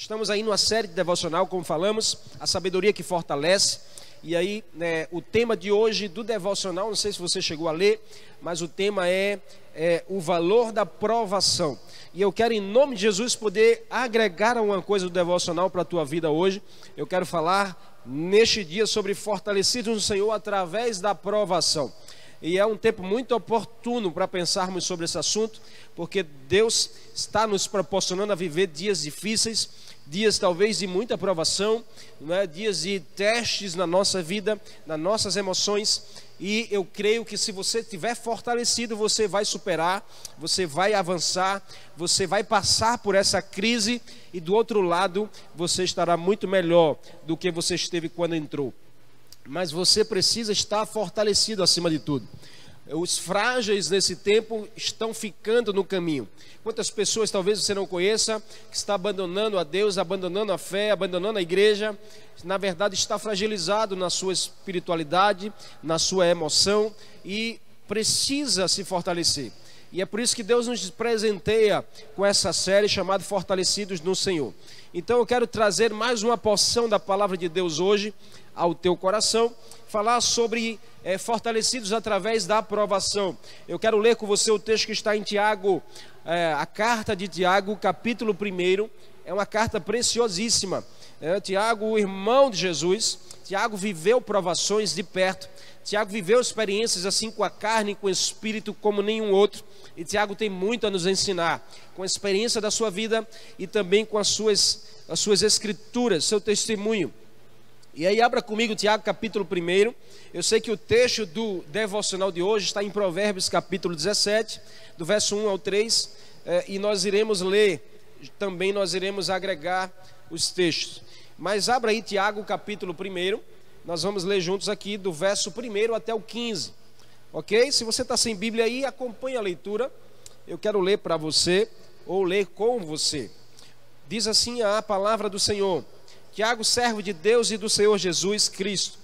Nós estamos aí numa série de devocional, como falamos, a sabedoria que fortalece. E aí, né, o tema de hoje do devocional, não sei se você chegou a ler, mas o tema é, é o valor da provação. E eu quero, em nome de Jesus, poder agregar alguma coisa do devocional para a tua vida hoje. Eu quero falar neste dia sobre fortalecidos no Senhor através da provação. E é um tempo muito oportuno para pensarmos sobre esse assunto, porque Deus está nos proporcionando a viver dias difíceis, dias talvez de muita provação, é? dias de testes na nossa vida, nas nossas emoções. E eu creio que se você estiver fortalecido, você vai superar, você vai avançar, você vai passar por essa crise e do outro lado você estará muito melhor do que você esteve quando entrou mas você precisa estar fortalecido acima de tudo. Os frágeis nesse tempo estão ficando no caminho. Quantas pessoas talvez você não conheça, que está abandonando a Deus, abandonando a fé, abandonando a igreja, na verdade está fragilizado na sua espiritualidade, na sua emoção e precisa se fortalecer. E é por isso que Deus nos presenteia com essa série chamada Fortalecidos no Senhor. Então eu quero trazer mais uma porção da palavra de Deus hoje ao teu coração, falar sobre é, fortalecidos através da aprovação. Eu quero ler com você o texto que está em Tiago, é, a carta de Tiago, capítulo 1. É uma carta preciosíssima. É, Tiago, o irmão de Jesus, Tiago viveu provações de perto. Tiago viveu experiências assim com a carne, com o espírito, como nenhum outro. E Tiago tem muito a nos ensinar, com a experiência da sua vida e também com as suas, as suas escrituras, seu testemunho. E aí abra comigo Tiago capítulo 1. Eu sei que o texto do devocional de hoje está em Provérbios capítulo 17, do verso 1 ao 3, eh, e nós iremos ler, também nós iremos agregar os textos. Mas abra aí Tiago capítulo 1, nós vamos ler juntos aqui do verso 1 até o 15. Ok? Se você está sem Bíblia aí, acompanhe a leitura. Eu quero ler para você, ou ler com você. Diz assim a palavra do Senhor. Tiago, servo de Deus e do Senhor Jesus Cristo.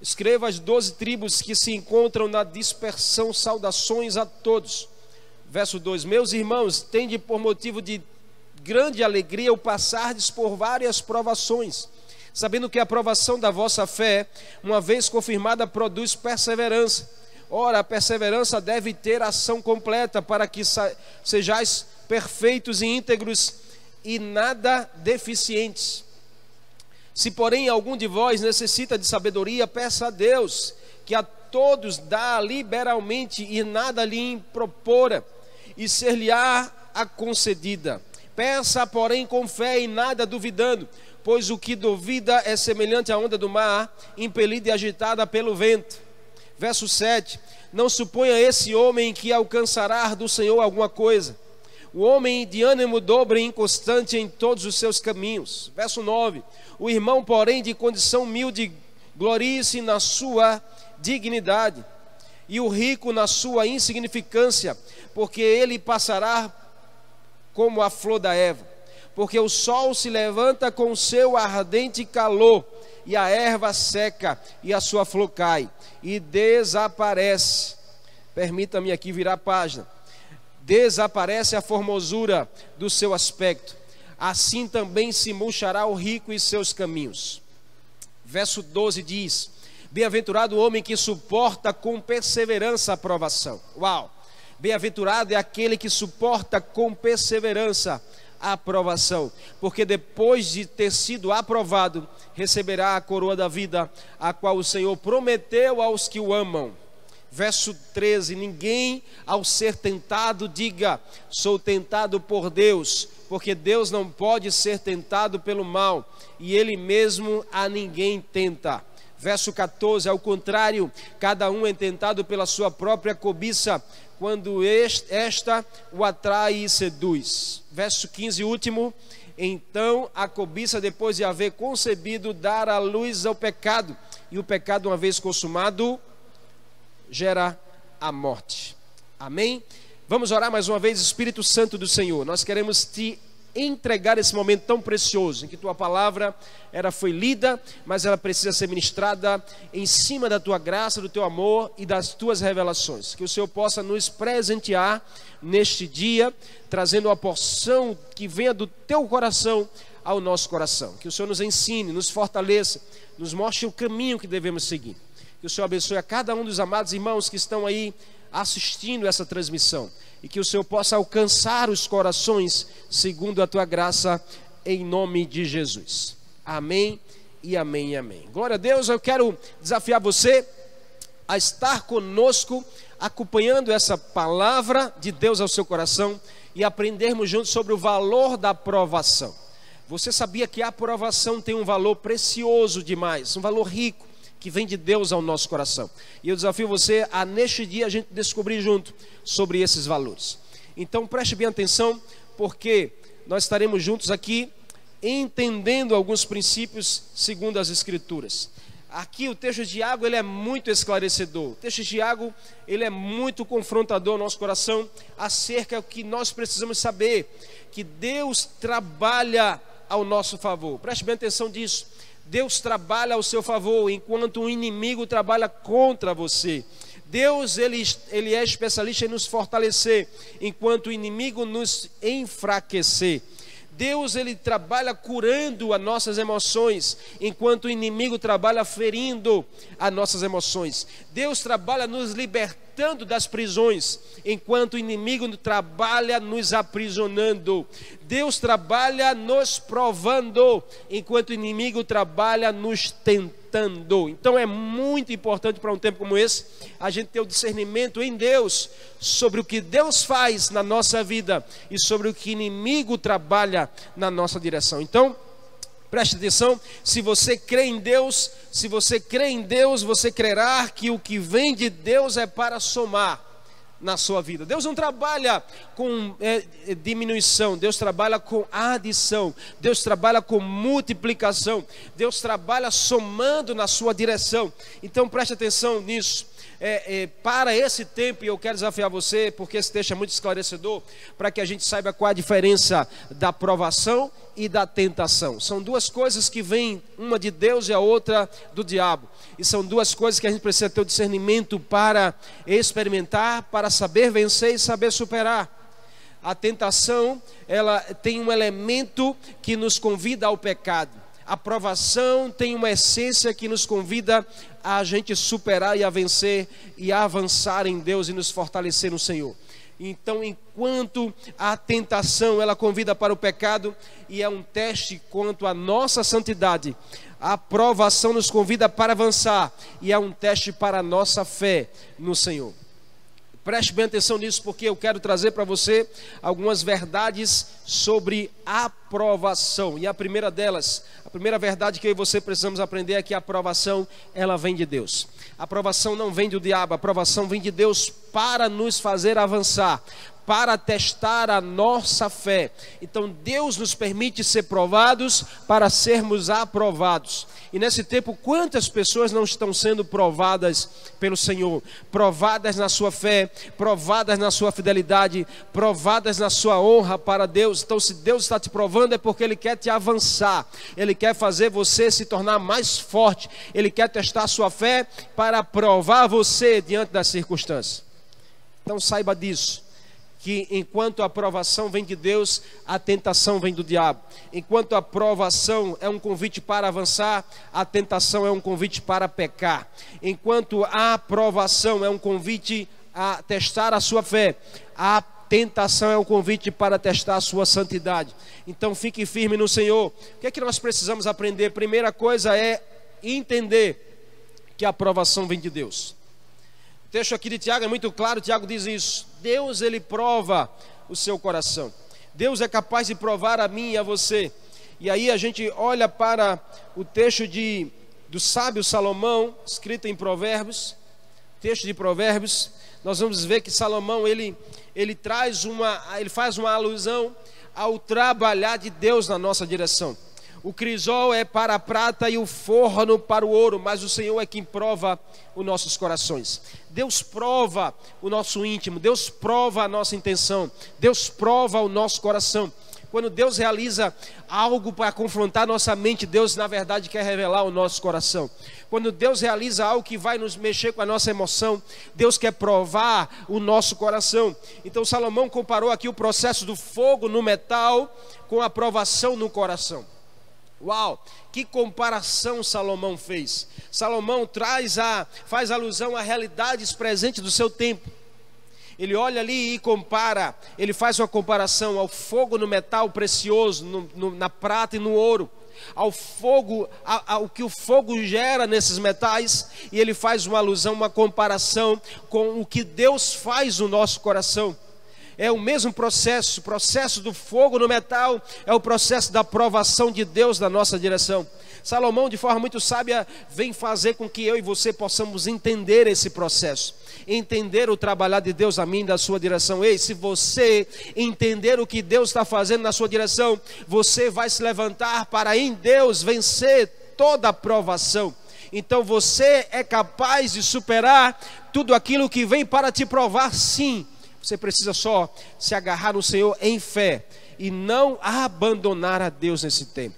Escreva as doze tribos que se encontram na dispersão, saudações a todos. Verso 2: Meus irmãos, tende por motivo de grande alegria o passardes por várias provações, sabendo que a provação da vossa fé, uma vez confirmada, produz perseverança. Ora, a perseverança deve ter ação completa, para que sejais perfeitos e íntegros e nada deficientes. Se, porém, algum de vós necessita de sabedoria, peça a Deus, que a todos dá liberalmente e nada lhe propora, e ser-lhe-á a concedida. Peça, porém, com fé e nada duvidando, pois o que duvida é semelhante à onda do mar, impelida e agitada pelo vento. Verso 7: Não suponha esse homem que alcançará do Senhor alguma coisa. O homem de ânimo dobre e inconstante em todos os seus caminhos. Verso 9: o irmão, porém, de condição humilde, glorie-se na sua dignidade, e o rico na sua insignificância, porque ele passará como a flor da Eva. Porque o sol se levanta com seu ardente calor, e a erva seca, e a sua flor cai, e desaparece. Permita-me aqui virar a página. Desaparece a formosura do seu aspecto assim também se murchará o rico e seus caminhos. Verso 12 diz: Bem-aventurado o homem que suporta com perseverança a provação. Uau! Bem-aventurado é aquele que suporta com perseverança a aprovação, porque depois de ter sido aprovado, receberá a coroa da vida, a qual o Senhor prometeu aos que o amam. Verso 13: Ninguém ao ser tentado diga, sou tentado por Deus, porque Deus não pode ser tentado pelo mal, e Ele mesmo a ninguém tenta. Verso 14: Ao contrário, cada um é tentado pela sua própria cobiça, quando esta o atrai e seduz. Verso 15, último. Então a cobiça, depois de haver concebido, dar a luz ao pecado, e o pecado, uma vez consumado, gera a morte. Amém? Vamos orar mais uma vez, Espírito Santo do Senhor. Nós queremos te entregar esse momento tão precioso em que tua palavra era foi lida, mas ela precisa ser ministrada em cima da tua graça, do teu amor e das tuas revelações. Que o Senhor possa nos presentear neste dia, trazendo uma porção que venha do teu coração ao nosso coração. Que o Senhor nos ensine, nos fortaleça, nos mostre o caminho que devemos seguir. Que o Senhor abençoe a cada um dos amados irmãos que estão aí assistindo essa transmissão e que o Senhor possa alcançar os corações segundo a tua graça, em nome de Jesus. Amém e amém amém. Glória a Deus, eu quero desafiar você a estar conosco, acompanhando essa palavra de Deus ao seu coração e aprendermos juntos sobre o valor da aprovação. Você sabia que a aprovação tem um valor precioso demais, um valor rico que vem de Deus ao nosso coração. E eu desafio você a neste dia a gente descobrir junto sobre esses valores. Então preste bem atenção, porque nós estaremos juntos aqui entendendo alguns princípios segundo as escrituras. Aqui o texto de Tiago ele é muito esclarecedor. O texto de Tiago ele é muito confrontador ao nosso coração acerca do que nós precisamos saber que Deus trabalha ao nosso favor. Preste bem atenção disso. Deus trabalha ao seu favor, enquanto o inimigo trabalha contra você. Deus ele, ele é especialista em nos fortalecer, enquanto o inimigo nos enfraquecer. Deus ele trabalha curando as nossas emoções, enquanto o inimigo trabalha ferindo as nossas emoções. Deus trabalha nos libertando das prisões, enquanto o inimigo trabalha nos aprisionando. Deus trabalha nos provando, enquanto o inimigo trabalha nos tentando. Então é muito importante para um tempo como esse a gente ter o discernimento em Deus sobre o que Deus faz na nossa vida e sobre o que inimigo trabalha na nossa direção. Então, Preste atenção, se você crê em Deus, se você crê em Deus, você crerá que o que vem de Deus é para somar na sua vida. Deus não trabalha com é, é, diminuição, Deus trabalha com adição, Deus trabalha com multiplicação, Deus trabalha somando na sua direção. Então preste atenção nisso é, é, para esse tempo, e eu quero desafiar você, porque esse texto é muito esclarecedor, para que a gente saiba qual a diferença da provação e da tentação. São duas coisas que vêm, uma de Deus e a outra do diabo. E são duas coisas que a gente precisa ter o discernimento para experimentar, para saber vencer e saber superar. A tentação, ela tem um elemento que nos convida ao pecado a provação tem uma essência que nos convida a gente superar e a vencer e a avançar em Deus e nos fortalecer no Senhor. Então, enquanto a tentação ela convida para o pecado e é um teste quanto à nossa santidade, a provação nos convida para avançar e é um teste para a nossa fé no Senhor. Preste bem atenção nisso, porque eu quero trazer para você algumas verdades sobre aprovação. E a primeira delas, a primeira verdade que eu e você precisamos aprender é que a aprovação, ela vem de Deus. A aprovação não vem do diabo, a aprovação vem de Deus para nos fazer avançar, para testar a nossa fé. Então Deus nos permite ser provados para sermos aprovados. E nesse tempo, quantas pessoas não estão sendo provadas pelo Senhor? Provadas na sua fé, provadas na sua fidelidade, provadas na sua honra para Deus. Então, se Deus está te provando, é porque Ele quer te avançar, Ele quer fazer você se tornar mais forte, Ele quer testar a sua fé para provar você diante das circunstâncias. Então, saiba disso que enquanto a aprovação vem de Deus, a tentação vem do diabo. Enquanto a aprovação é um convite para avançar, a tentação é um convite para pecar. Enquanto a aprovação é um convite a testar a sua fé, a tentação é um convite para testar a sua santidade. Então fique firme no Senhor. O que é que nós precisamos aprender? Primeira coisa é entender que a aprovação vem de Deus. O texto aqui de Tiago é muito claro, Tiago diz isso. Deus ele prova o seu coração. Deus é capaz de provar a mim e a você. E aí a gente olha para o texto de do sábio Salomão, escrito em Provérbios, texto de Provérbios, nós vamos ver que Salomão ele ele traz uma ele faz uma alusão ao trabalhar de Deus na nossa direção. O crisol é para a prata e o forno para o ouro, mas o Senhor é quem prova os nossos corações. Deus prova o nosso íntimo, Deus prova a nossa intenção, Deus prova o nosso coração. Quando Deus realiza algo para confrontar nossa mente, Deus na verdade quer revelar o nosso coração. Quando Deus realiza algo que vai nos mexer com a nossa emoção, Deus quer provar o nosso coração. Então Salomão comparou aqui o processo do fogo no metal com a provação no coração. Uau, que comparação Salomão fez. Salomão traz a faz alusão a realidades presentes do seu tempo. Ele olha ali e compara, ele faz uma comparação ao fogo no metal precioso, no, no, na prata e no ouro, ao fogo, ao que o fogo gera nesses metais, e ele faz uma alusão, uma comparação com o que Deus faz no nosso coração é o mesmo processo. O processo do fogo no metal é o processo da provação de Deus na nossa direção. Salomão, de forma muito sábia, vem fazer com que eu e você possamos entender esse processo, entender o trabalhar de Deus a mim da sua direção. Ei, se você entender o que Deus está fazendo na sua direção, você vai se levantar para em Deus vencer toda a provação. Então você é capaz de superar tudo aquilo que vem para te provar, sim você precisa só se agarrar no Senhor em fé e não abandonar a Deus nesse tempo.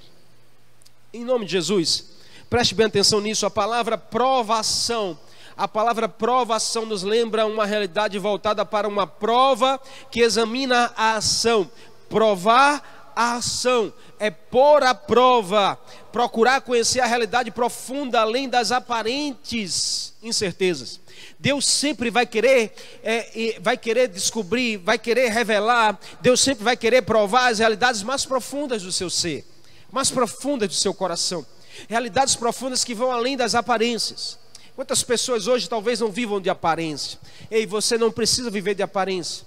Em nome de Jesus, preste bem atenção nisso. A palavra provação, a palavra provação nos lembra uma realidade voltada para uma prova que examina a ação. Provar a ação é pôr à prova, procurar conhecer a realidade profunda além das aparentes incertezas. Deus sempre vai querer, é, vai querer descobrir, vai querer revelar, Deus sempre vai querer provar as realidades mais profundas do seu ser, mais profundas do seu coração, realidades profundas que vão além das aparências. Quantas pessoas hoje talvez não vivam de aparência? Ei, você não precisa viver de aparência.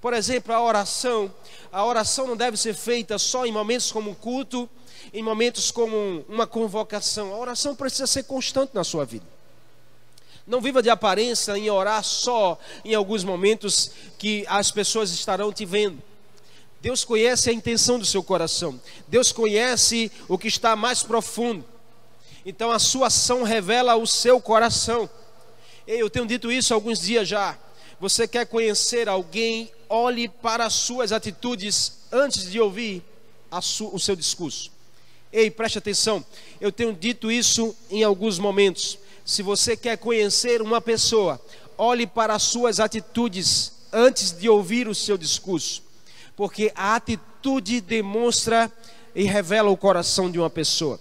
Por exemplo, a oração, a oração não deve ser feita só em momentos como um culto, em momentos como uma convocação. A oração precisa ser constante na sua vida. Não viva de aparência em orar só em alguns momentos que as pessoas estarão te vendo. Deus conhece a intenção do seu coração. Deus conhece o que está mais profundo. Então a sua ação revela o seu coração. Eu tenho dito isso alguns dias já. Você quer conhecer alguém, olhe para as suas atitudes antes de ouvir o seu discurso. Ei, preste atenção. Eu tenho dito isso em alguns momentos. Se você quer conhecer uma pessoa, olhe para as suas atitudes antes de ouvir o seu discurso, porque a atitude demonstra e revela o coração de uma pessoa.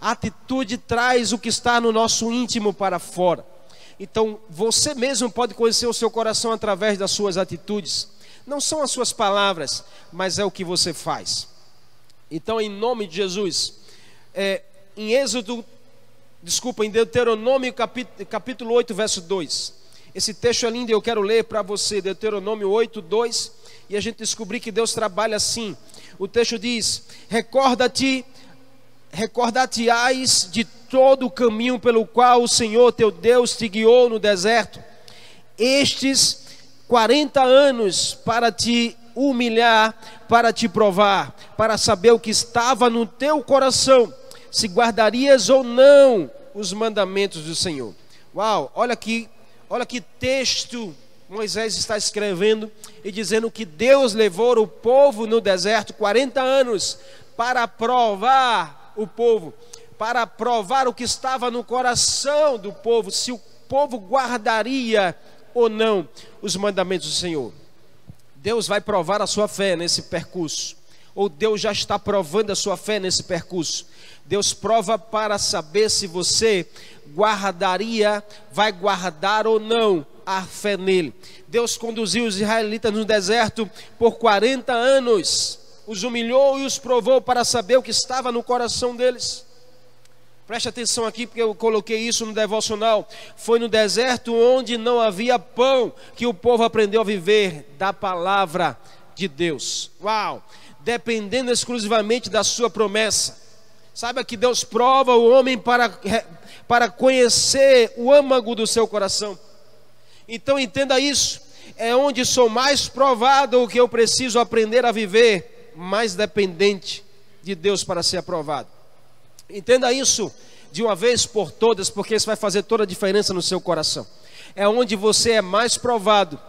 A atitude traz o que está no nosso íntimo para fora. Então, você mesmo pode conhecer o seu coração através das suas atitudes. Não são as suas palavras, mas é o que você faz. Então, em nome de Jesus, é, em Êxodo desculpa, em Deuteronômio capítulo, capítulo 8, verso 2. Esse texto é lindo e eu quero ler para você, Deuteronômio 8, 2, e a gente descobrir que Deus trabalha assim. O texto diz: Recorda-te, recorda-te-ás de todo o caminho pelo qual o Senhor teu Deus te guiou no deserto, estes 40 anos para te humilhar, para te provar, para saber o que estava no teu coração se guardarias ou não os mandamentos do Senhor. Uau, olha aqui, olha que texto Moisés está escrevendo e dizendo que Deus levou o povo no deserto 40 anos para provar o povo, para provar o que estava no coração do povo, se o povo guardaria ou não os mandamentos do Senhor. Deus vai provar a sua fé nesse percurso, ou Deus já está provando a sua fé nesse percurso. Deus prova para saber se você guardaria, vai guardar ou não a fé nele. Deus conduziu os israelitas no deserto por 40 anos, os humilhou e os provou para saber o que estava no coração deles. Preste atenção aqui, porque eu coloquei isso no devocional. Foi no deserto onde não havia pão que o povo aprendeu a viver da palavra de Deus. Uau! Dependendo exclusivamente da sua promessa. Saiba que Deus prova o homem para, para conhecer o âmago do seu coração. Então entenda isso. É onde sou mais provado o que eu preciso aprender a viver, mais dependente de Deus para ser aprovado. Entenda isso de uma vez por todas, porque isso vai fazer toda a diferença no seu coração. É onde você é mais provado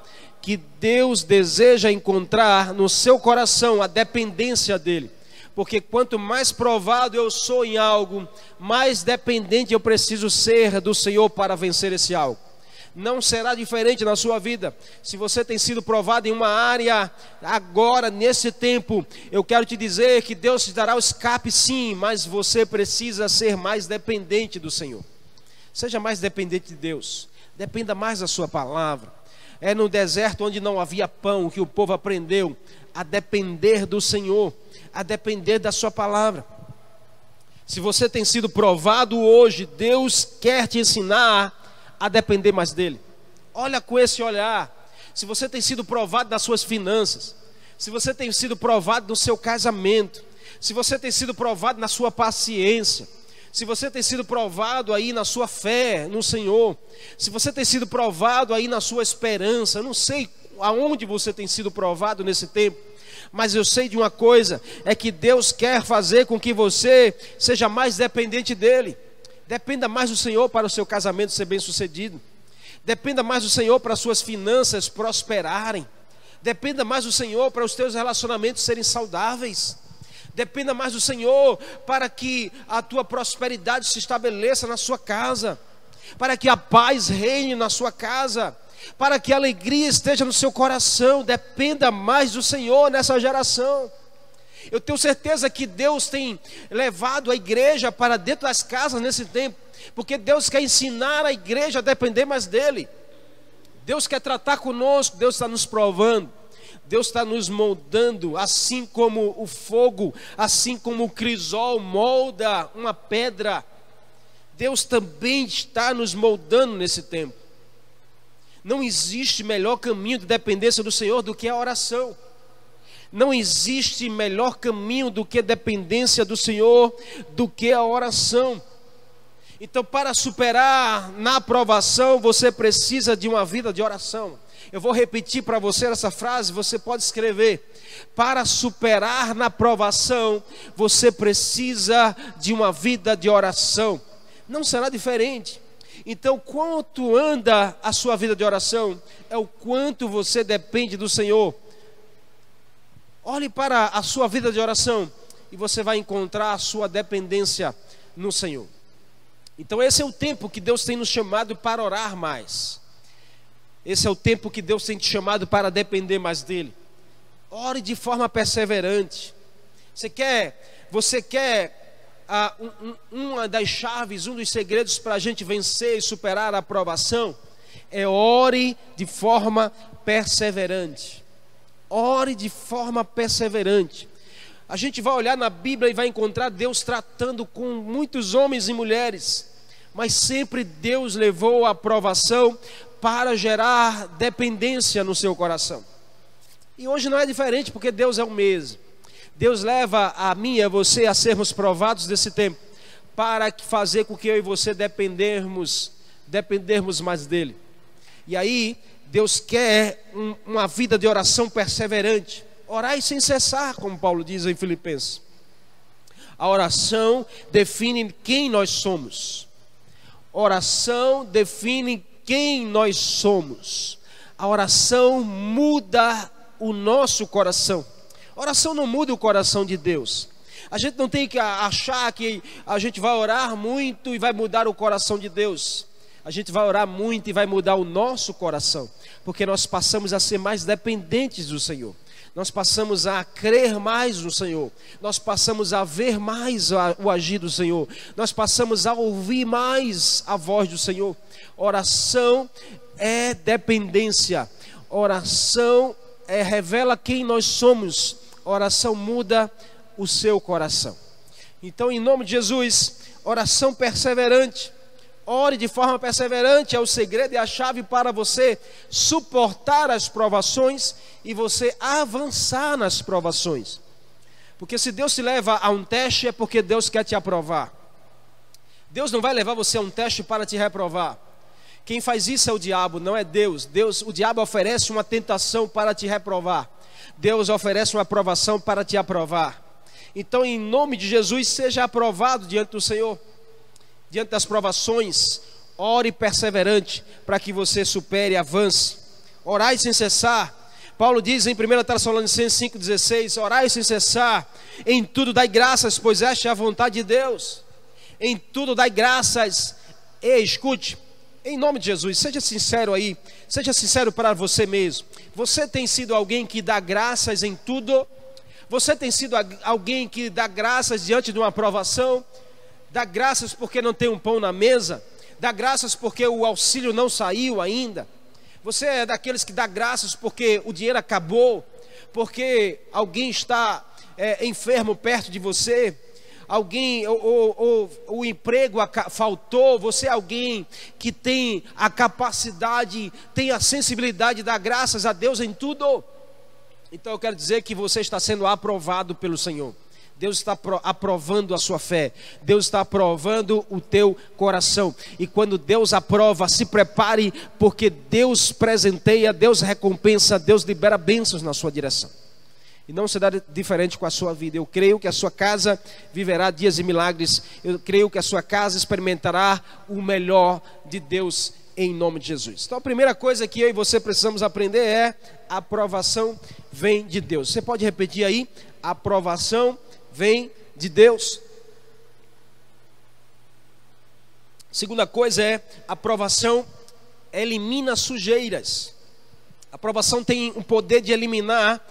que Deus deseja encontrar no seu coração a dependência dele porque quanto mais provado eu sou em algo, mais dependente eu preciso ser do Senhor para vencer esse algo. não será diferente na sua vida. Se você tem sido provado em uma área, agora, nesse tempo, eu quero te dizer que Deus te dará o escape sim, mas você precisa ser mais dependente do Senhor. Seja mais dependente de Deus, dependa mais da Sua palavra. É no deserto onde não havia pão que o povo aprendeu a depender do Senhor, a depender da Sua palavra. Se você tem sido provado hoje, Deus quer te ensinar a depender mais dele. Olha com esse olhar. Se você tem sido provado nas suas finanças, se você tem sido provado no seu casamento, se você tem sido provado na sua paciência, se você tem sido provado aí na sua fé no Senhor, se você tem sido provado aí na sua esperança, não sei aonde você tem sido provado nesse tempo, mas eu sei de uma coisa: é que Deus quer fazer com que você seja mais dependente dEle. Dependa mais do Senhor para o seu casamento ser bem sucedido. Dependa mais do Senhor para as suas finanças prosperarem. Dependa mais do Senhor para os teus relacionamentos serem saudáveis. Dependa mais do Senhor para que a tua prosperidade se estabeleça na sua casa. Para que a paz reine na sua casa. Para que a alegria esteja no seu coração. Dependa mais do Senhor nessa geração. Eu tenho certeza que Deus tem levado a igreja para dentro das casas nesse tempo, porque Deus quer ensinar a igreja a depender mais dEle. Deus quer tratar conosco, Deus está nos provando, Deus está nos moldando, assim como o fogo, assim como o crisol molda uma pedra. Deus também está nos moldando nesse tempo. Não existe melhor caminho de dependência do Senhor do que a oração. Não existe melhor caminho do que dependência do Senhor, do que a oração. Então, para superar na aprovação, você precisa de uma vida de oração. Eu vou repetir para você essa frase, você pode escrever. Para superar na aprovação, você precisa de uma vida de oração. Não será diferente. Então, quanto anda a sua vida de oração, é o quanto você depende do Senhor. Olhe para a sua vida de oração e você vai encontrar a sua dependência no Senhor. Então, esse é o tempo que Deus tem nos chamado para orar mais. Esse é o tempo que Deus tem te chamado para depender mais dEle. Ore de forma perseverante. Você quer, você quer ah, um, um, uma das chaves, um dos segredos para a gente vencer e superar a aprovação? É ore de forma perseverante. Ore de forma perseverante. A gente vai olhar na Bíblia e vai encontrar Deus tratando com muitos homens e mulheres, mas sempre Deus levou a aprovação para gerar dependência no seu coração. E hoje não é diferente, porque Deus é o mesmo. Deus leva a mim e a você a sermos provados desse tempo, para fazer com que eu e você dependermos, dependermos mais dele. E aí, Deus quer um, uma vida de oração perseverante. Orai sem cessar, como Paulo diz em Filipenses. A oração define quem nós somos. Oração define quem nós somos. A oração muda o nosso coração. A oração não muda o coração de Deus. A gente não tem que achar que a gente vai orar muito e vai mudar o coração de Deus. A gente vai orar muito e vai mudar o nosso coração porque nós passamos a ser mais dependentes do Senhor. Nós passamos a crer mais no Senhor, nós passamos a ver mais o agir do Senhor, nós passamos a ouvir mais a voz do Senhor. Oração é dependência, oração é, revela quem nós somos, oração muda o seu coração. Então, em nome de Jesus, oração perseverante, Ore de forma perseverante, é o segredo e a chave para você suportar as provações e você avançar nas provações. Porque se Deus te leva a um teste, é porque Deus quer te aprovar. Deus não vai levar você a um teste para te reprovar. Quem faz isso é o diabo, não é Deus. Deus, o diabo oferece uma tentação para te reprovar. Deus oferece uma aprovação para te aprovar. Então, em nome de Jesus, seja aprovado diante do Senhor diante das provações, ore perseverante para que você supere e avance. Orai sem cessar. Paulo diz em 1 Tessalonicenses 5,16: Orai sem cessar, em tudo dai graças, pois esta é a vontade de Deus. Em tudo dai graças. E escute, em nome de Jesus, seja sincero aí, seja sincero para você mesmo. Você tem sido alguém que dá graças em tudo? Você tem sido alguém que dá graças diante de uma aprovação? Dá graças porque não tem um pão na mesa? Dá graças porque o auxílio não saiu ainda? Você é daqueles que dá graças porque o dinheiro acabou? Porque alguém está é, enfermo perto de você? alguém, ou, ou, ou, o emprego faltou, você é alguém que tem a capacidade, tem a sensibilidade de dar graças a Deus em tudo. Então eu quero dizer que você está sendo aprovado pelo Senhor. Deus está aprovando a sua fé, Deus está aprovando o teu coração. E quando Deus aprova, se prepare, porque Deus presenteia, Deus recompensa, Deus libera bênçãos na sua direção e não será diferente com a sua vida. Eu creio que a sua casa viverá dias de milagres. Eu creio que a sua casa experimentará o melhor de Deus em nome de Jesus. Então a primeira coisa que eu e você precisamos aprender é a aprovação vem de Deus. Você pode repetir aí? A aprovação vem de Deus. Segunda coisa é a aprovação elimina sujeiras. A aprovação tem o poder de eliminar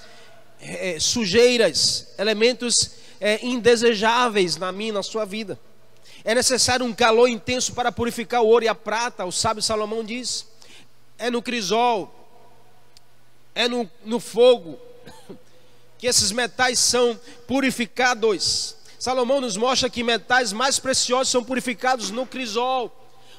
é, sujeiras, elementos é, indesejáveis na minha, na sua vida. É necessário um calor intenso para purificar o ouro e a prata, o sábio Salomão diz. É no crisol, é no, no fogo, que esses metais são purificados. Salomão nos mostra que metais mais preciosos são purificados no crisol.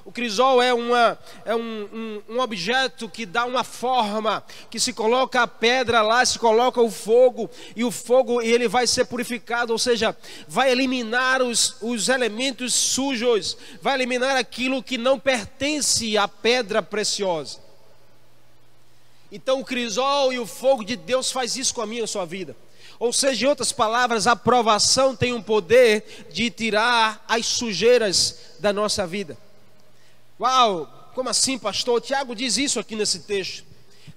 O crisol é, uma, é um, um, um, objeto que dá uma forma, que se coloca a pedra lá, se coloca o fogo, e o fogo ele vai ser purificado, ou seja, vai eliminar os, os elementos sujos, vai eliminar aquilo que não pertence à pedra preciosa. Então o crisol e o fogo de Deus faz isso com a minha e a sua vida. Ou seja, em outras palavras, a aprovação tem um poder de tirar as sujeiras da nossa vida. Uau, como assim, pastor? Tiago diz isso aqui nesse texto.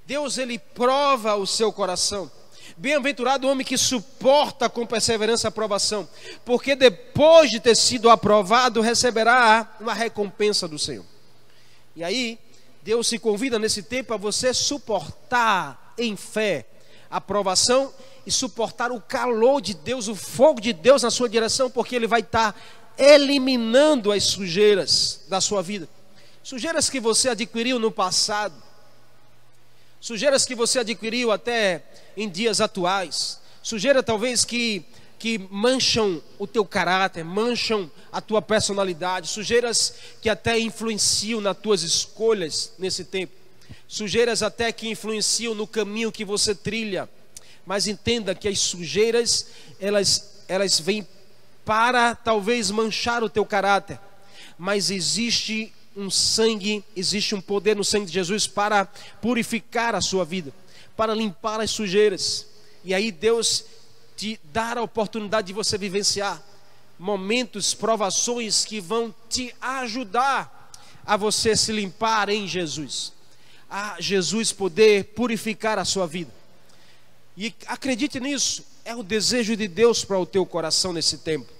Deus ele prova o seu coração. Bem-aventurado o homem que suporta com perseverança a aprovação, porque depois de ter sido aprovado, receberá uma recompensa do Senhor. E aí, Deus se convida nesse tempo a você suportar em fé a aprovação e suportar o calor de Deus, o fogo de Deus na sua direção, porque Ele vai estar eliminando as sujeiras da sua vida. Sujeiras que você adquiriu no passado, sujeiras que você adquiriu até em dias atuais, sujeira talvez que que mancham o teu caráter, mancham a tua personalidade, sujeiras que até influenciam nas tuas escolhas nesse tempo, sujeiras até que influenciam no caminho que você trilha. Mas entenda que as sujeiras, elas elas vêm para talvez manchar o teu caráter, mas existe um sangue, existe um poder no sangue de Jesus para purificar a sua vida, para limpar as sujeiras. E aí Deus te dar a oportunidade de você vivenciar momentos, provações que vão te ajudar a você se limpar em Jesus. A Jesus poder purificar a sua vida. E acredite nisso, é o desejo de Deus para o teu coração nesse tempo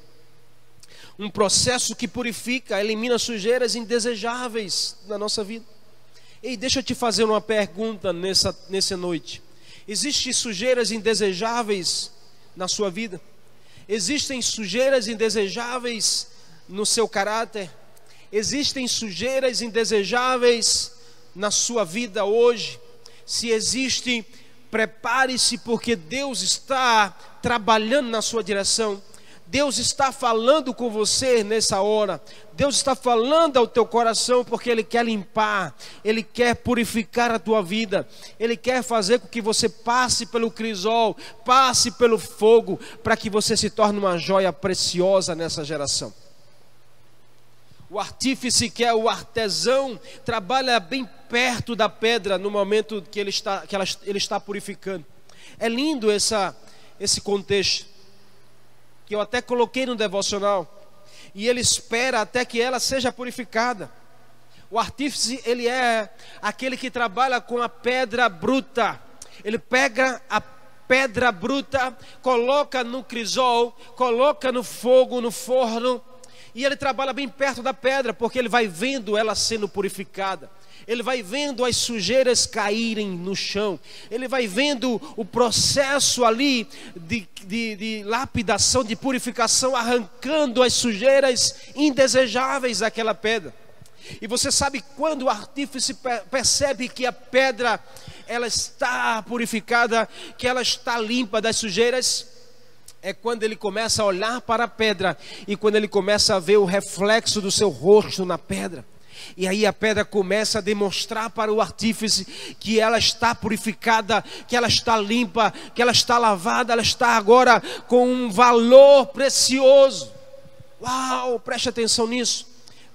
um processo que purifica, elimina sujeiras indesejáveis na nossa vida. Ei, deixa eu te fazer uma pergunta nessa, nessa noite. Existem sujeiras indesejáveis na sua vida? Existem sujeiras indesejáveis no seu caráter? Existem sujeiras indesejáveis na sua vida hoje? Se existe, prepare-se, porque Deus está trabalhando na sua direção. Deus está falando com você nessa hora. Deus está falando ao teu coração porque Ele quer limpar, Ele quer purificar a tua vida, Ele quer fazer com que você passe pelo crisol, passe pelo fogo, para que você se torne uma joia preciosa nessa geração. O artífice, que é o artesão, trabalha bem perto da pedra no momento que ele está, que ela, ele está purificando. É lindo essa, esse contexto que eu até coloquei no devocional, e ele espera até que ela seja purificada. O artífice, ele é aquele que trabalha com a pedra bruta. Ele pega a pedra bruta, coloca no crisol, coloca no fogo, no forno, E ele trabalha bem perto da pedra, porque ele vai vendo ela sendo purificada. Ele vai vendo as sujeiras caírem no chão. Ele vai vendo o processo ali de, de, de lapidação, de purificação, arrancando as sujeiras indesejáveis daquela pedra. E você sabe quando o artífice percebe que a pedra ela está purificada, que ela está limpa das sujeiras? É quando ele começa a olhar para a pedra e quando ele começa a ver o reflexo do seu rosto na pedra. E aí a pedra começa a demonstrar para o artífice que ela está purificada, que ela está limpa, que ela está lavada, ela está agora com um valor precioso. Uau, preste atenção nisso,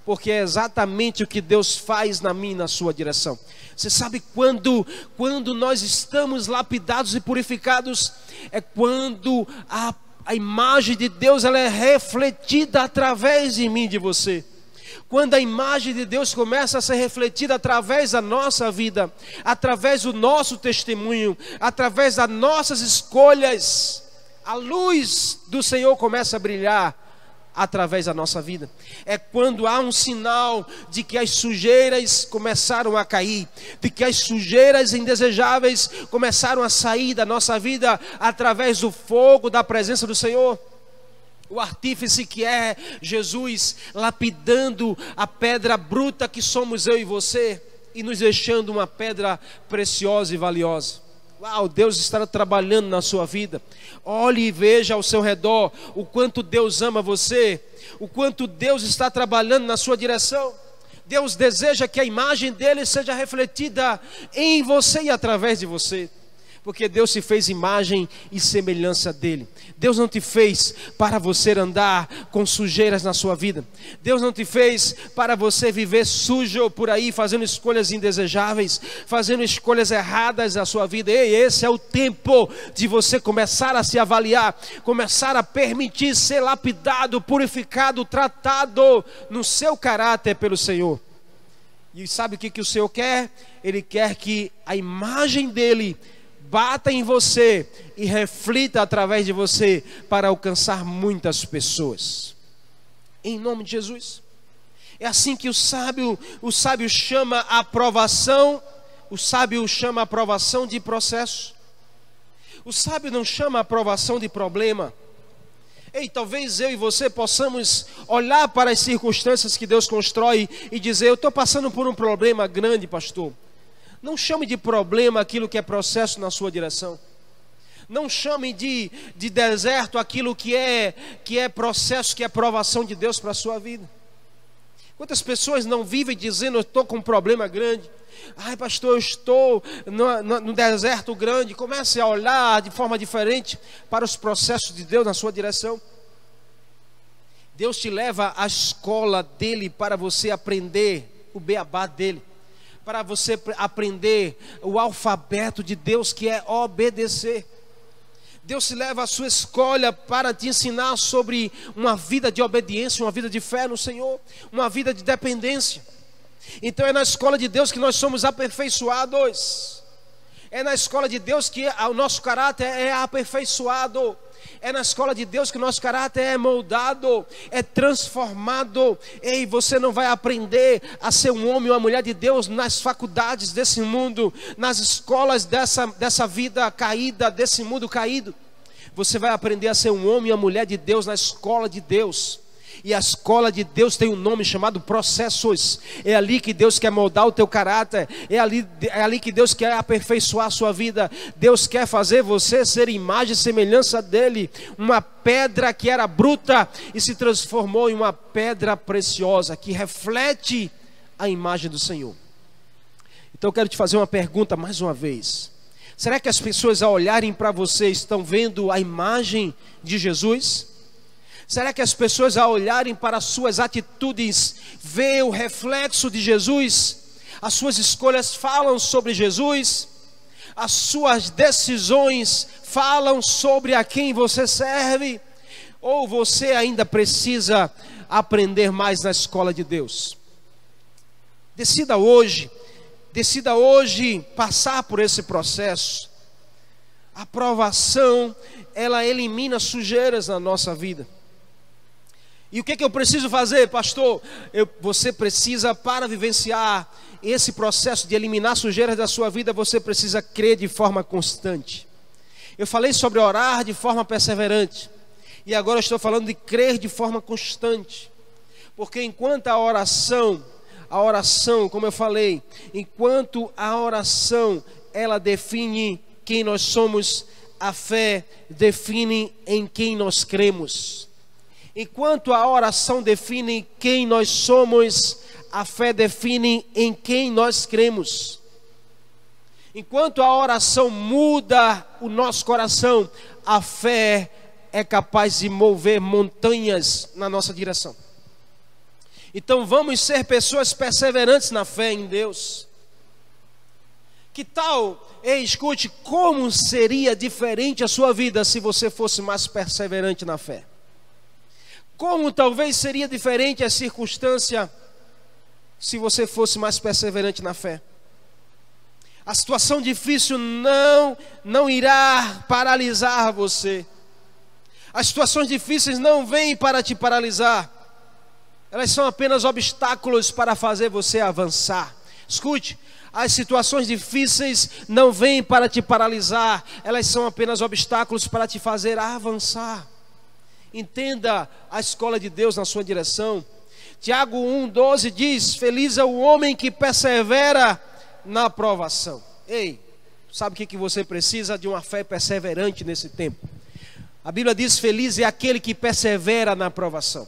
porque é exatamente o que Deus faz na minha e na sua direção. Você sabe quando quando nós estamos lapidados e purificados é quando a, a imagem de Deus ela é refletida através de mim, de você quando a imagem de Deus começa a ser refletida através da nossa vida, através do nosso testemunho, através das nossas escolhas, a luz do Senhor começa a brilhar através da nossa vida. É quando há um sinal de que as sujeiras começaram a cair, de que as sujeiras indesejáveis começaram a sair da nossa vida através do fogo da presença do Senhor o artífice que é Jesus, lapidando a pedra bruta que somos eu e você e nos deixando uma pedra preciosa e valiosa. Uau, Deus está trabalhando na sua vida. Olhe e veja ao seu redor o quanto Deus ama você, o quanto Deus está trabalhando na sua direção. Deus deseja que a imagem dele seja refletida em você e através de você porque Deus se fez imagem e semelhança dele. Deus não te fez para você andar com sujeiras na sua vida. Deus não te fez para você viver sujo por aí, fazendo escolhas indesejáveis, fazendo escolhas erradas na sua vida. Ei, esse é o tempo de você começar a se avaliar, começar a permitir ser lapidado, purificado, tratado no seu caráter pelo Senhor. E sabe o que, que o Senhor quer? Ele quer que a imagem dele bata em você e reflita através de você para alcançar muitas pessoas. Em nome de Jesus. É assim que o sábio, o sábio chama a aprovação, o sábio chama a aprovação de processo. O sábio não chama a aprovação de problema. Ei, talvez eu e você possamos olhar para as circunstâncias que Deus constrói e dizer: Eu estou passando por um problema grande, pastor. Não chame de problema aquilo que é processo na sua direção. Não chame de, de deserto aquilo que é, que é processo, que é provação de Deus para a sua vida. Quantas pessoas não vivem dizendo, eu estou com um problema grande. Ai, pastor, eu estou no, no, no, deserto grande. Comece a olhar de forma diferente para os processos de Deus na sua direção. Deus te leva à escola dele para você aprender o beabá dele para você aprender o alfabeto de Deus que é obedecer. Deus se leva à sua escolha para te ensinar sobre uma vida de obediência, uma vida de fé no Senhor, uma vida de dependência. Então é na escola de Deus que nós somos aperfeiçoados. É na escola de Deus que o nosso caráter é aperfeiçoado. É na escola de Deus que o nosso caráter é moldado, é transformado. Ei, você não vai aprender a ser um homem ou uma mulher de Deus nas faculdades desse mundo, nas escolas dessa, dessa vida caída, desse mundo caído. Você vai aprender a ser um homem ou uma mulher de Deus na escola de Deus. E a escola de Deus tem um nome chamado processos. É ali que Deus quer moldar o teu caráter. É ali, é ali que Deus quer aperfeiçoar a sua vida. Deus quer fazer você ser imagem e semelhança dele. Uma pedra que era bruta e se transformou em uma pedra preciosa que reflete a imagem do Senhor. Então eu quero te fazer uma pergunta mais uma vez. Será que as pessoas ao olharem para você estão vendo a imagem de Jesus? Será que as pessoas, ao olharem para as suas atitudes, veem o reflexo de Jesus? As suas escolhas falam sobre Jesus? As suas decisões falam sobre a quem você serve? Ou você ainda precisa aprender mais na escola de Deus? Decida hoje, decida hoje passar por esse processo. A aprovação, ela elimina sujeiras na nossa vida. E o que, é que eu preciso fazer, pastor? Eu, você precisa, para vivenciar esse processo de eliminar sujeiras da sua vida, você precisa crer de forma constante. Eu falei sobre orar de forma perseverante. E agora estou falando de crer de forma constante. Porque enquanto a oração, a oração, como eu falei, enquanto a oração, ela define quem nós somos, a fé define em quem nós cremos. Enquanto a oração define quem nós somos, a fé define em quem nós cremos. Enquanto a oração muda o nosso coração, a fé é capaz de mover montanhas na nossa direção. Então vamos ser pessoas perseverantes na fé em Deus. Que tal, ei, escute, como seria diferente a sua vida se você fosse mais perseverante na fé? Como talvez seria diferente a circunstância se você fosse mais perseverante na fé? A situação difícil não não irá paralisar você. As situações difíceis não vêm para te paralisar. Elas são apenas obstáculos para fazer você avançar. Escute, as situações difíceis não vêm para te paralisar, elas são apenas obstáculos para te fazer avançar. Entenda a escola de Deus na sua direção. Tiago 1,12 diz: Feliz é o homem que persevera na aprovação. Ei, sabe o que, você precisa? De uma fé perseverante nesse tempo. A Bíblia diz: Feliz é aquele que persevera na aprovação.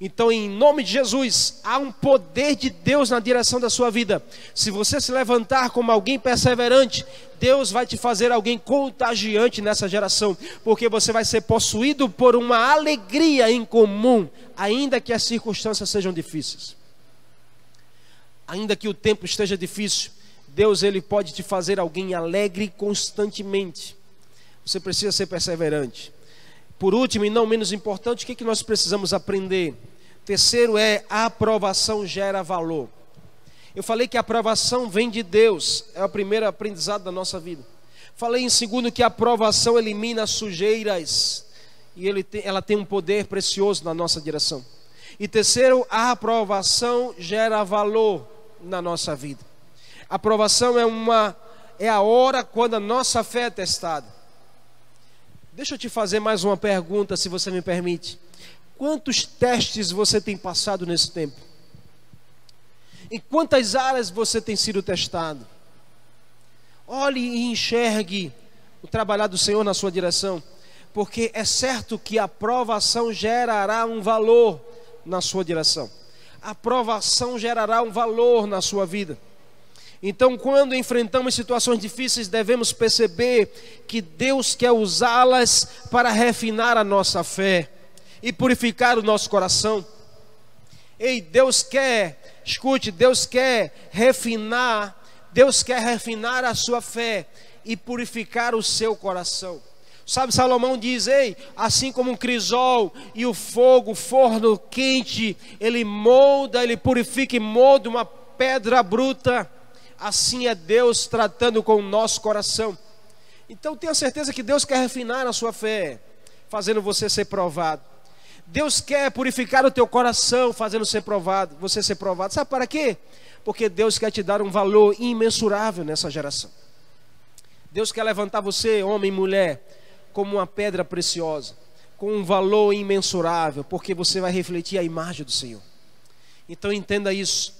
Então, em nome de Jesus, há um poder de Deus na direção da sua vida. Se você se levantar como alguém perseverante, Deus vai te fazer alguém contagiante nessa geração, porque você vai ser possuído por uma alegria em comum, ainda que as circunstâncias sejam difíceis. Ainda que o tempo esteja difícil, Deus ele pode te fazer alguém alegre constantemente. Você precisa ser perseverante. Por último e não menos importante, o que, que nós precisamos aprender? Terceiro é a aprovação gera valor. Eu falei que a aprovação vem de Deus, é o primeiro aprendizado da nossa vida. Falei em segundo que a aprovação elimina sujeiras e tem, ela tem um poder precioso na nossa direção. E terceiro, a aprovação gera valor na nossa vida. A aprovação é uma é a hora quando a nossa fé é testada. Deixa eu te fazer mais uma pergunta, se você me permite. Quantos testes você tem passado nesse tempo? Em quantas áreas você tem sido testado? Olhe e enxergue o trabalhar do Senhor na sua direção, porque é certo que a provação gerará um valor na sua direção. A provação gerará um valor na sua vida. Então, quando enfrentamos situações difíceis, devemos perceber que Deus quer usá-las para refinar a nossa fé e purificar o nosso coração. Ei, Deus quer, escute, Deus quer refinar, Deus quer refinar a sua fé e purificar o seu coração. Sabe, Salomão diz: Ei, assim como um crisol e o fogo, o forno quente, ele molda, ele purifica e molda uma pedra bruta assim é Deus tratando com o nosso coração. Então tenha certeza que Deus quer refinar a sua fé, fazendo você ser provado. Deus quer purificar o teu coração, fazendo ser provado, você ser provado. Sabe para quê? Porque Deus quer te dar um valor imensurável nessa geração. Deus quer levantar você, homem e mulher, como uma pedra preciosa, com um valor imensurável, porque você vai refletir a imagem do Senhor. Então entenda isso.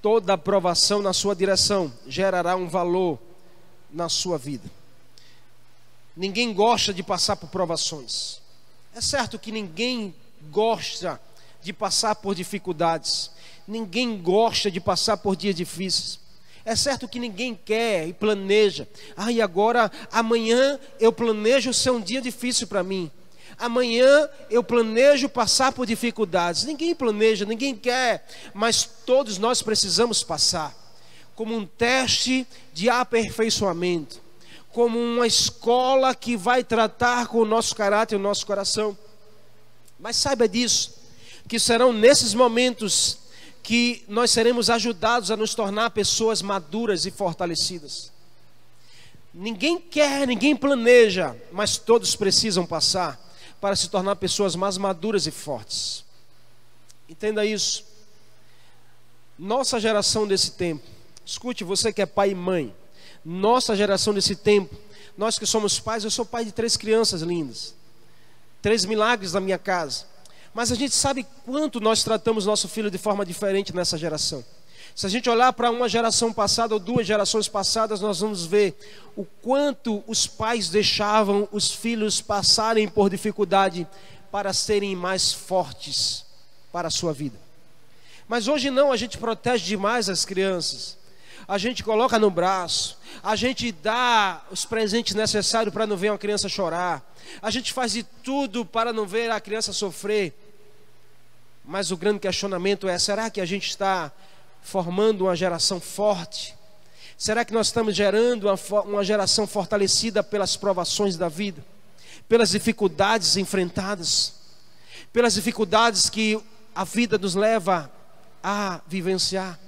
Toda aprovação na sua direção gerará um valor na sua vida. Ninguém gosta de passar por provações. É certo que ninguém gosta de passar por dificuldades. Ninguém gosta de passar por dias difíceis. É certo que ninguém quer e planeja. Ah, e agora, amanhã eu planejo ser um dia difícil para mim amanhã eu planejo passar por dificuldades. Ninguém planeja, ninguém quer, mas todos nós precisamos passar como um teste de aperfeiçoamento, como uma escola que vai tratar com o nosso caráter e o nosso coração. Mas saiba disso, que serão nesses momentos que nós seremos ajudados a nos tornar pessoas maduras e fortalecidas. Ninguém quer, ninguém planeja, mas todos precisam passar para se tornar pessoas mais maduras e fortes. Entenda isso. Nossa geração desse tempo, escute você que é pai e mãe, nossa geração desse tempo, nós que somos pais, eu sou pai de três crianças lindas, três milagres na minha casa, mas a gente sabe quanto nós tratamos nosso filho de forma diferente nessa geração. Se a gente olhar para uma geração passada ou duas gerações passadas, nós vamos ver o quanto os pais deixavam os filhos passarem por dificuldade para serem mais fortes para a sua vida. Mas hoje não, a gente protege demais as crianças. A gente coloca no braço, a gente dá os presentes necessários para não ver uma criança chorar. A gente faz de tudo para não ver a criança sofrer. Mas o grande questionamento é: será que a gente está formando uma geração forte? Será que nós estamos gerando uma, uma geração fortalecida pelas provações da vida, pelas dificuldades enfrentadas, pelas dificuldades que a vida nos leva a vivenciar?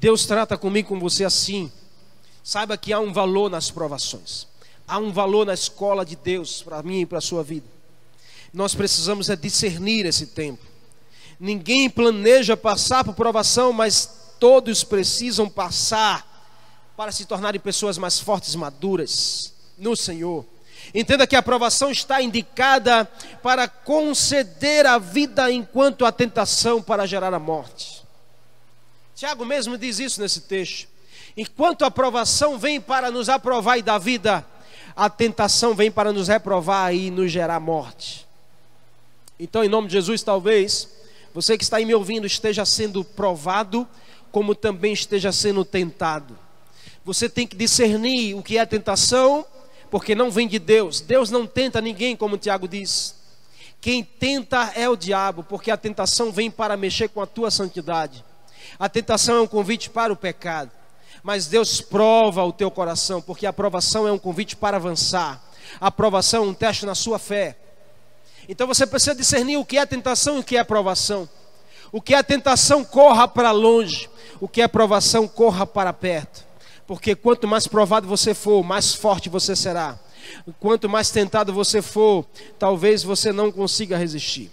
Deus trata comigo com você assim. Saiba que há um valor nas provações. Há um valor na escola de Deus para mim e para a sua vida. Nós precisamos é discernir esse tempo. Ninguém planeja passar por provação, mas todos precisam passar para se tornarem pessoas mais fortes e maduras no Senhor. Entenda que a aprovação está indicada para conceder a vida enquanto a tentação para gerar a morte. Tiago mesmo diz isso nesse texto. Enquanto a aprovação vem para nos aprovar e dar vida, a tentação vem para nos reprovar e nos gerar morte. Então, em nome de Jesus, talvez você que está aí me ouvindo esteja sendo provado, como também esteja sendo tentado. Você tem que discernir o que é tentação, porque não vem de Deus. Deus não tenta ninguém, como Tiago diz. Quem tenta é o diabo, porque a tentação vem para mexer com a tua santidade. A tentação é um convite para o pecado. Mas Deus prova o teu coração, porque a aprovação é um convite para avançar. A aprovação é um teste na sua fé. Então você precisa discernir o que é tentação e o que é provação. O que é tentação, corra para longe. O que é provação, corra para perto. Porque quanto mais provado você for, mais forte você será. Quanto mais tentado você for, talvez você não consiga resistir.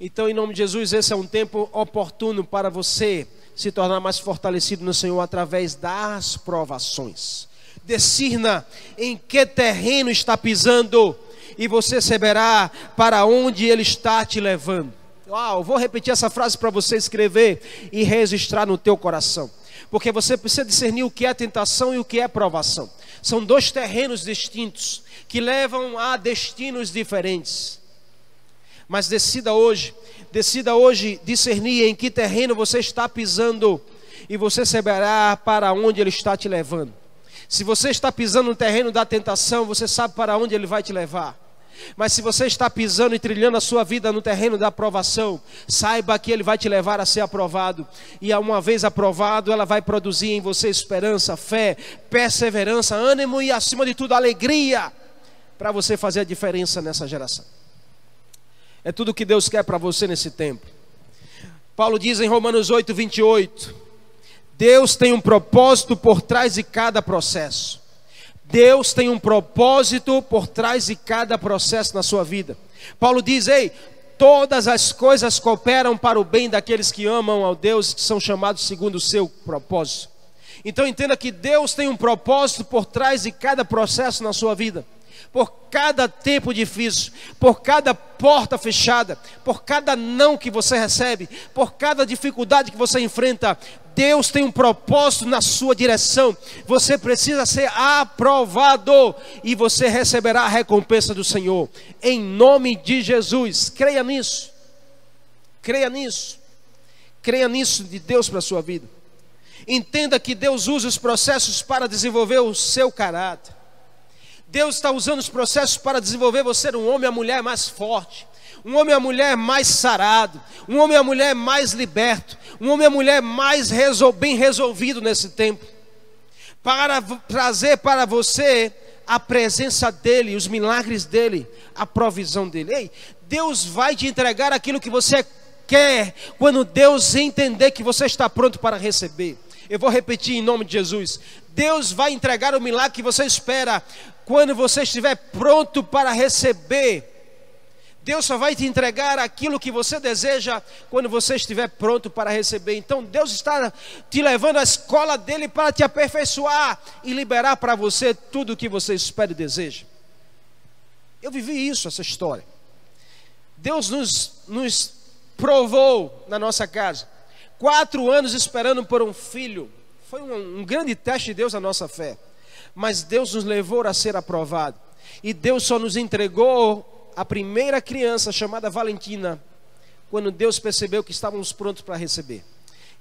Então, em nome de Jesus, esse é um tempo oportuno para você se tornar mais fortalecido no Senhor através das provações. Discirna em que terreno está pisando e você saberá para onde Ele está te levando. Uau, vou repetir essa frase para você escrever e registrar no teu coração. Porque você precisa discernir o que é tentação e o que é provação. São dois terrenos distintos que levam a destinos diferentes. Mas decida hoje, decida hoje discernir em que terreno você está pisando e você saberá para onde ele está te levando. Se você está pisando no terreno da tentação, você sabe para onde ele vai te levar. Mas se você está pisando e trilhando a sua vida no terreno da aprovação, saiba que ele vai te levar a ser aprovado. E uma vez aprovado, ela vai produzir em você esperança, fé, perseverança, ânimo e acima de tudo alegria para você fazer a diferença nessa geração. É tudo que Deus quer para você nesse tempo. Paulo diz em Romanos 8, 28: Deus tem um propósito por trás de cada processo. Deus tem um propósito por trás de cada processo na sua vida. Paulo diz: Ei, todas as coisas cooperam para o bem daqueles que amam ao Deus, que são chamados segundo o seu propósito. Então entenda que Deus tem um propósito por trás de cada processo na sua vida por cada tempo difícil, por cada porta fechada, por cada não que você recebe, por cada dificuldade que você enfrenta. Deus tem um propósito na sua direção. Você precisa ser aprovado e você receberá a recompensa do Senhor. Em nome de Jesus, creia nisso. Creia nisso. Creia nisso de Deus para a sua vida. Entenda que Deus usa os processos para desenvolver o seu caráter. Deus está usando os processos para desenvolver você um homem e uma mulher mais forte, um homem e uma mulher mais sarado, um homem e uma mulher mais liberto, um homem e uma mulher mais resol bem resolvido nesse tempo, para trazer para você a presença dEle, os milagres dEle, a provisão dEle. Ei, Deus vai te entregar aquilo que você quer, quando Deus entender que você está pronto para receber. Eu vou repetir em nome de Jesus. Deus vai entregar o milagre que você espera quando você estiver pronto para receber. Deus só vai te entregar aquilo que você deseja quando você estiver pronto para receber. Então Deus está te levando à escola dele para te aperfeiçoar e liberar para você tudo o que você espera e deseja. Eu vivi isso, essa história. Deus nos, nos provou na nossa casa. Quatro anos esperando por um filho. Foi um, um grande teste de Deus na nossa fé. Mas Deus nos levou a ser aprovado. E Deus só nos entregou a primeira criança chamada Valentina, quando Deus percebeu que estávamos prontos para receber.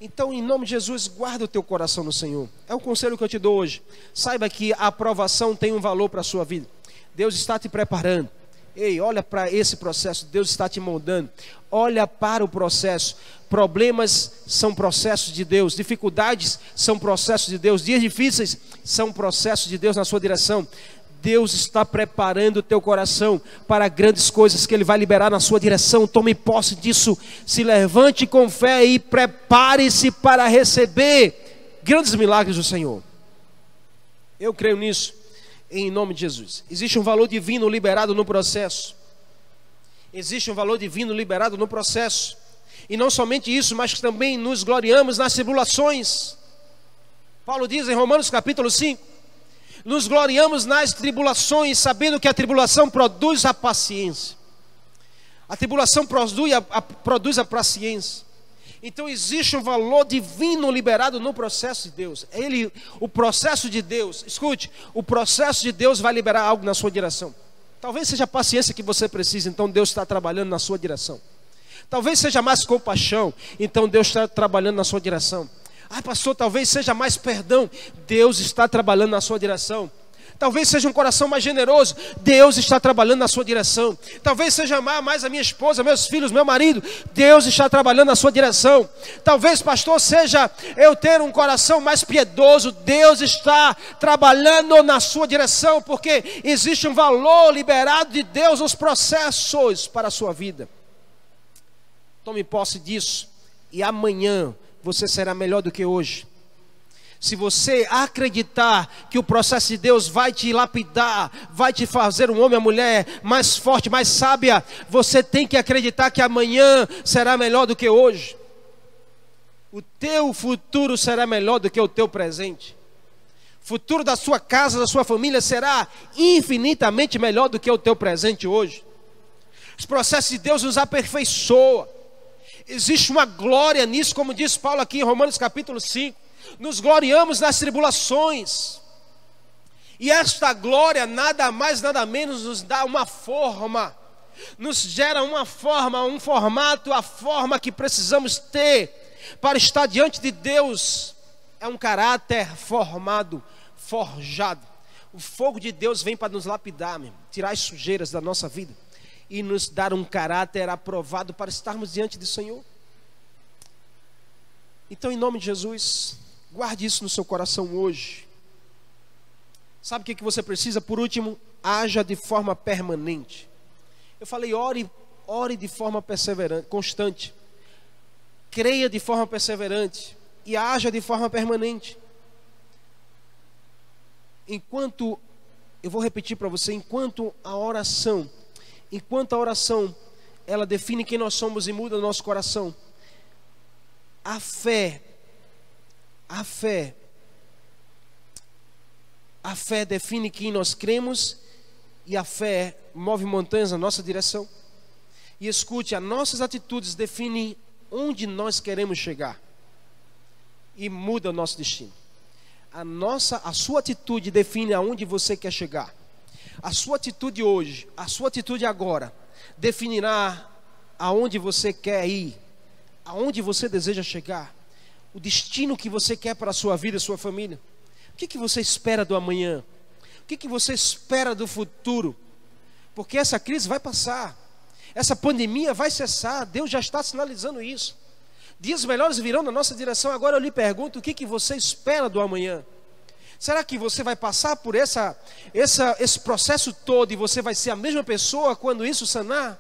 Então, em nome de Jesus, guarda o teu coração no Senhor. É o conselho que eu te dou hoje. Saiba que a aprovação tem um valor para a sua vida. Deus está te preparando. Ei, olha para esse processo, Deus está te moldando. Olha para o processo. Problemas são processos de Deus, dificuldades são processos de Deus, dias difíceis são processos de Deus na sua direção. Deus está preparando o teu coração para grandes coisas que Ele vai liberar na sua direção. Tome posse disso. Se levante com fé e prepare-se para receber grandes milagres do Senhor. Eu creio nisso em nome de Jesus. Existe um valor divino liberado no processo. Existe um valor divino liberado no processo. E não somente isso, mas também nos gloriamos nas tribulações. Paulo diz em Romanos capítulo 5: Nos gloriamos nas tribulações, sabendo que a tribulação produz a paciência. A tribulação produz a, a, produz a paciência. Então existe um valor divino liberado no processo de Deus. Ele, o processo de Deus, escute, o processo de Deus vai liberar algo na sua direção. Talvez seja a paciência que você precisa, então Deus está trabalhando na sua direção. Talvez seja mais compaixão, então Deus está trabalhando na sua direção. Ah, pastor, talvez seja mais perdão, Deus está trabalhando na sua direção. Talvez seja um coração mais generoso. Deus está trabalhando na sua direção. Talvez seja amar mais a minha esposa, meus filhos, meu marido. Deus está trabalhando na sua direção. Talvez, pastor, seja eu ter um coração mais piedoso. Deus está trabalhando na sua direção, porque existe um valor liberado de Deus nos processos para a sua vida. Tome posse disso, e amanhã você será melhor do que hoje. Se você acreditar que o processo de Deus vai te lapidar, vai te fazer um homem ou mulher mais forte, mais sábia, você tem que acreditar que amanhã será melhor do que hoje. O teu futuro será melhor do que o teu presente. O futuro da sua casa, da sua família será infinitamente melhor do que o teu presente hoje. Os processos de Deus nos aperfeiçoam. Existe uma glória nisso, como diz Paulo aqui em Romanos capítulo 5 nos gloriamos nas tribulações. E esta glória, nada mais, nada menos, nos dá uma forma, nos gera uma forma, um formato, a forma que precisamos ter para estar diante de Deus. É um caráter formado, forjado. O fogo de Deus vem para nos lapidar, mesmo, tirar as sujeiras da nossa vida e nos dar um caráter aprovado para estarmos diante do Senhor. Então, em nome de Jesus, Guarde isso no seu coração hoje. Sabe o que, que você precisa? Por último, haja de forma permanente. Eu falei, ore, ore de forma perseverante, constante. Creia de forma perseverante e haja de forma permanente. Enquanto, eu vou repetir para você, enquanto a oração, enquanto a oração, ela define quem nós somos e muda o nosso coração, a fé a fé. A fé define quem nós cremos e a fé move montanhas na nossa direção. E escute, as nossas atitudes definem onde nós queremos chegar e muda o nosso destino. A nossa, a sua atitude define aonde você quer chegar. A sua atitude hoje, a sua atitude agora definirá aonde você quer ir, aonde você deseja chegar o destino que você quer para a sua vida sua família? O que, que você espera do amanhã? O que, que você espera do futuro? Porque essa crise vai passar, essa pandemia vai cessar, Deus já está sinalizando isso. Dias melhores virão na nossa direção. Agora eu lhe pergunto: o que, que você espera do amanhã? Será que você vai passar por essa, essa, esse processo todo e você vai ser a mesma pessoa quando isso sanar?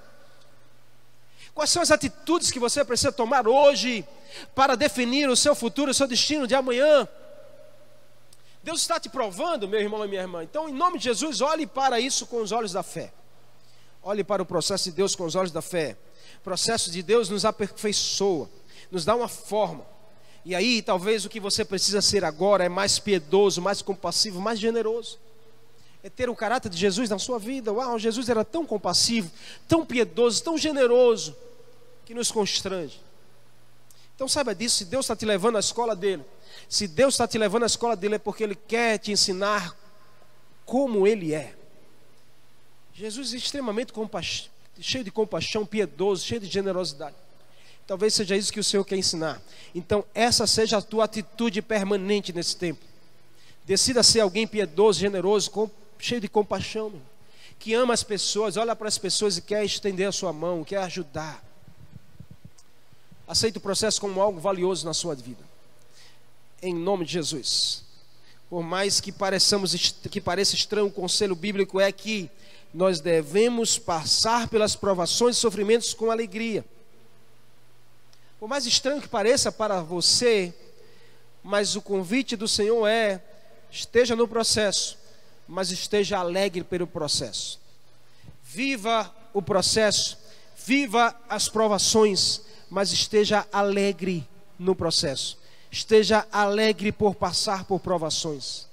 Quais são as atitudes que você precisa tomar hoje para definir o seu futuro, o seu destino de amanhã. Deus está te provando, meu irmão e minha irmã. Então, em nome de Jesus, olhe para isso com os olhos da fé. Olhe para o processo de Deus com os olhos da fé. O processo de Deus nos aperfeiçoa, nos dá uma forma. E aí, talvez o que você precisa ser agora é mais piedoso, mais compassivo, mais generoso. É ter o caráter de Jesus na sua vida. Uau, Jesus era tão compassivo, tão piedoso, tão generoso, que nos constrange. Então saiba disso, se Deus está te levando à escola dele, se Deus está te levando à escola dele é porque Ele quer te ensinar como Ele é. Jesus é extremamente cheio de compaixão, piedoso, cheio de generosidade. Talvez seja isso que o Senhor quer ensinar. Então, essa seja a tua atitude permanente nesse tempo. Decida ser alguém piedoso, generoso, com, cheio de compaixão, que ama as pessoas, olha para as pessoas e quer estender a sua mão, quer ajudar. Aceita o processo como algo valioso na sua vida. Em nome de Jesus. Por mais que pareçamos que pareça estranho, o conselho bíblico é que nós devemos passar pelas provações e sofrimentos com alegria. Por mais estranho que pareça para você, mas o convite do Senhor é: esteja no processo, mas esteja alegre pelo processo. Viva o processo, viva as provações, mas esteja alegre no processo. Esteja alegre por passar por provações.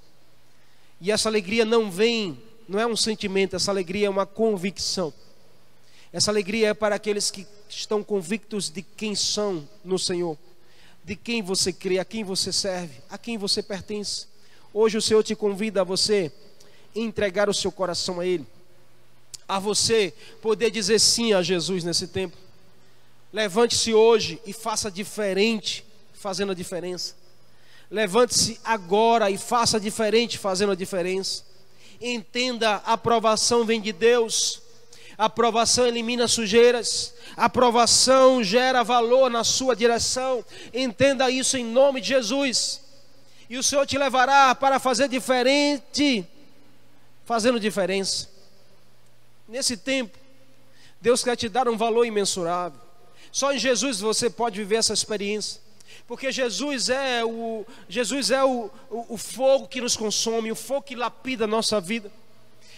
E essa alegria não vem não é um sentimento, essa alegria é uma convicção. Essa alegria é para aqueles que estão convictos de quem são no Senhor, de quem você crê, a quem você serve, a quem você pertence. Hoje o Senhor te convida a você entregar o seu coração a Ele, a você poder dizer sim a Jesus nesse tempo. Levante-se hoje e faça diferente, fazendo a diferença. Levante-se agora e faça diferente, fazendo a diferença. Entenda, a aprovação vem de Deus. A aprovação elimina sujeiras. A aprovação gera valor na sua direção. Entenda isso em nome de Jesus. E o Senhor te levará para fazer diferente, fazendo diferença. Nesse tempo, Deus quer te dar um valor imensurável. Só em Jesus você pode viver essa experiência porque Jesus é o Jesus é o, o, o, fogo que nos consome, o fogo que lapida a nossa vida.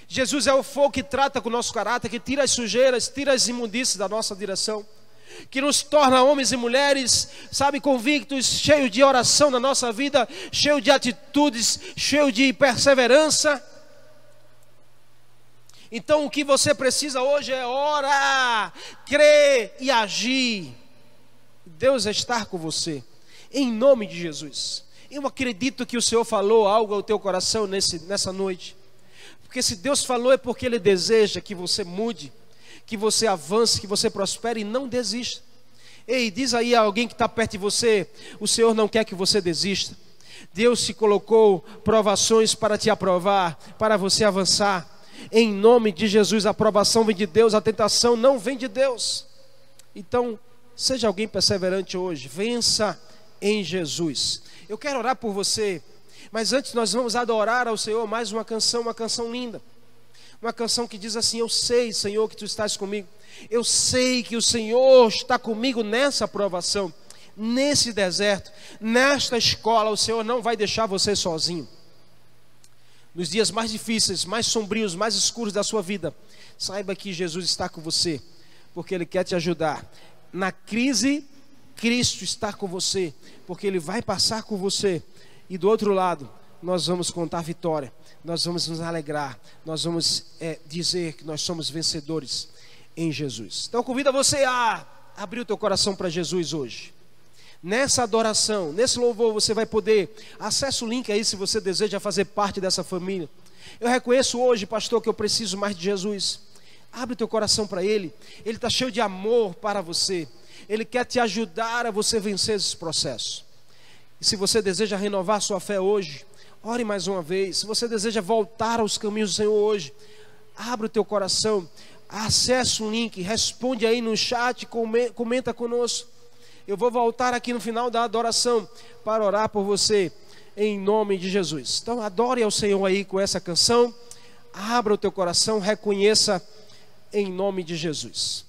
Jesus é o fogo que trata com o nosso caráter, que tira as sujeiras, tira as imundícias da nossa direção, que nos torna homens e mulheres, sabe, convictos, cheios de oração na nossa vida, cheio de atitudes, cheio de perseverança. Então o que você precisa hoje é orar, crer e agir. Deus é estar com você em nome de Jesus. Eu acredito que o Senhor falou algo ao teu coração nesse, nessa noite. Porque se Deus falou é porque Ele deseja que você mude, que você avance, que você prospere e não desista. Ei, diz aí a alguém que está perto de você: o Senhor não quer que você desista. Deus te colocou provações para te aprovar, para você avançar. Em nome de Jesus, a aprovação vem de Deus, a tentação não vem de Deus. Então, seja alguém perseverante hoje, vença em Jesus. Eu quero orar por você, mas antes nós vamos adorar ao Senhor mais uma canção, uma canção linda. Uma canção que diz assim: Eu sei, Senhor, que tu estás comigo. Eu sei que o Senhor está comigo nessa aprovação, nesse deserto, nesta escola. O Senhor não vai deixar você sozinho. Nos dias mais difíceis, mais sombrios, mais escuros da sua vida, saiba que Jesus está com você, porque Ele quer te ajudar. Na crise Cristo está com você, porque Ele vai passar com você. E do outro lado, nós vamos contar vitória, nós vamos nos alegrar, nós vamos é, dizer que nós somos vencedores em Jesus. Então convida você a abrir o teu coração para Jesus hoje. Nessa adoração, nesse louvor, você vai poder. Acesse o link aí se você deseja fazer parte dessa família. Eu reconheço hoje, pastor, que eu preciso mais de Jesus. Abre teu coração para Ele. Ele está cheio de amor para você. Ele quer te ajudar a você vencer esse processo. E se você deseja renovar sua fé hoje, ore mais uma vez. Se você deseja voltar aos caminhos do Senhor hoje, abra o teu coração, acesse o link, responde aí no chat, comenta conosco. Eu vou voltar aqui no final da adoração para orar por você em nome de Jesus. Então adore ao Senhor aí com essa canção. Abra o teu coração, reconheça em nome de Jesus.